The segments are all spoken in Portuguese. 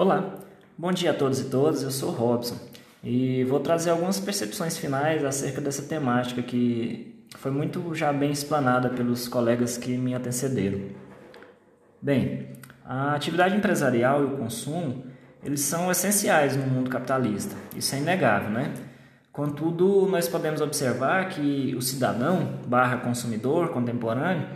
Olá, bom dia a todos e todas. Eu sou Robson e vou trazer algumas percepções finais acerca dessa temática que foi muito já bem explanada pelos colegas que me antecederam. Bem, a atividade empresarial e o consumo eles são essenciais no mundo capitalista. Isso é inegável, né? Contudo, nós podemos observar que o cidadão barra consumidor contemporâneo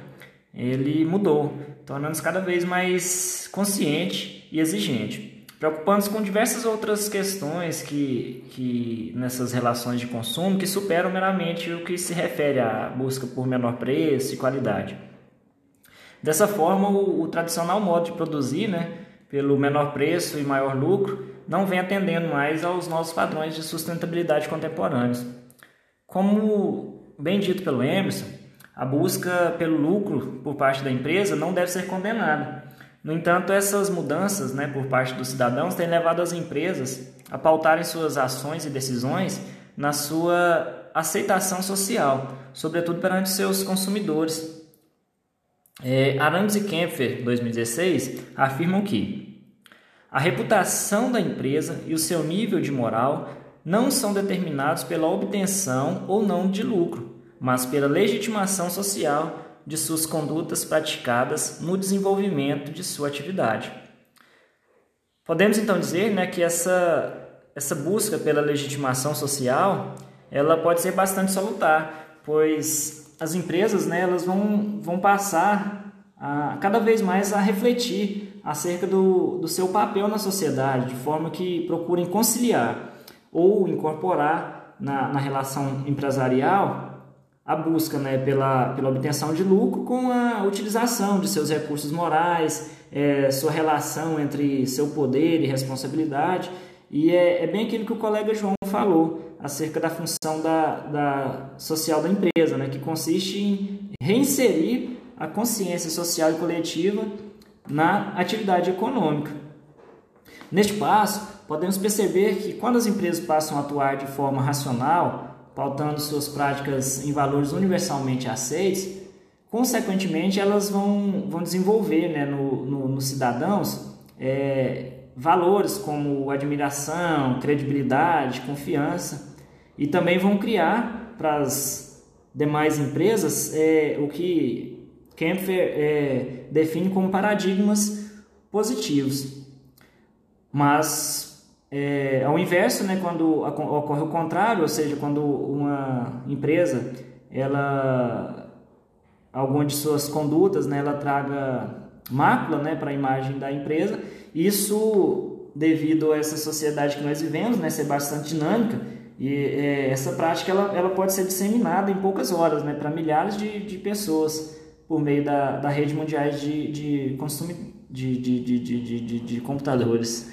ele mudou, tornando-se cada vez mais consciente e exigente, preocupando-se com diversas outras questões que, que nessas relações de consumo que superam meramente o que se refere à busca por menor preço e qualidade. Dessa forma, o, o tradicional modo de produzir, né, pelo menor preço e maior lucro, não vem atendendo mais aos novos padrões de sustentabilidade contemporâneos. Como bem dito pelo Emerson, a busca pelo lucro por parte da empresa não deve ser condenada. No entanto, essas mudanças né, por parte dos cidadãos têm levado as empresas a pautarem suas ações e decisões na sua aceitação social, sobretudo perante seus consumidores. É, e Kempfer, 2016, afirmam que a reputação da empresa e o seu nível de moral não são determinados pela obtenção ou não de lucro, mas pela legitimação social de suas condutas praticadas no desenvolvimento de sua atividade. Podemos então dizer né, que essa, essa busca pela legitimação social ela pode ser bastante salutar, pois as empresas né, elas vão, vão passar a, cada vez mais a refletir acerca do, do seu papel na sociedade, de forma que procurem conciliar ou incorporar na, na relação empresarial a busca né, pela, pela obtenção de lucro com a utilização de seus recursos morais, é, sua relação entre seu poder e responsabilidade. E é, é, bem aquilo que o colega João falou acerca da função da, da social da empresa, né, que consiste em reinserir a consciência social e coletiva na atividade econômica. Neste passo, podemos perceber que quando as empresas passam a atuar de forma racional, pautando suas práticas em valores universalmente aceitos, consequentemente elas vão, vão desenvolver né, no, no, nos cidadãos é, valores como admiração, credibilidade, confiança e também vão criar para as demais empresas é, o que Kempfer é, define como paradigmas positivos. Mas é, ao inverso, né, quando ocorre o contrário, ou seja, quando uma empresa, ela, alguma de suas condutas, né, ela traga mácula né, para a imagem da empresa, isso, devido a essa sociedade que nós vivemos, né, ser bastante dinâmica, e é, essa prática ela, ela pode ser disseminada em poucas horas né, para milhares de, de pessoas por meio da, da rede mundial de, de, consumo, de, de, de, de, de, de computadores.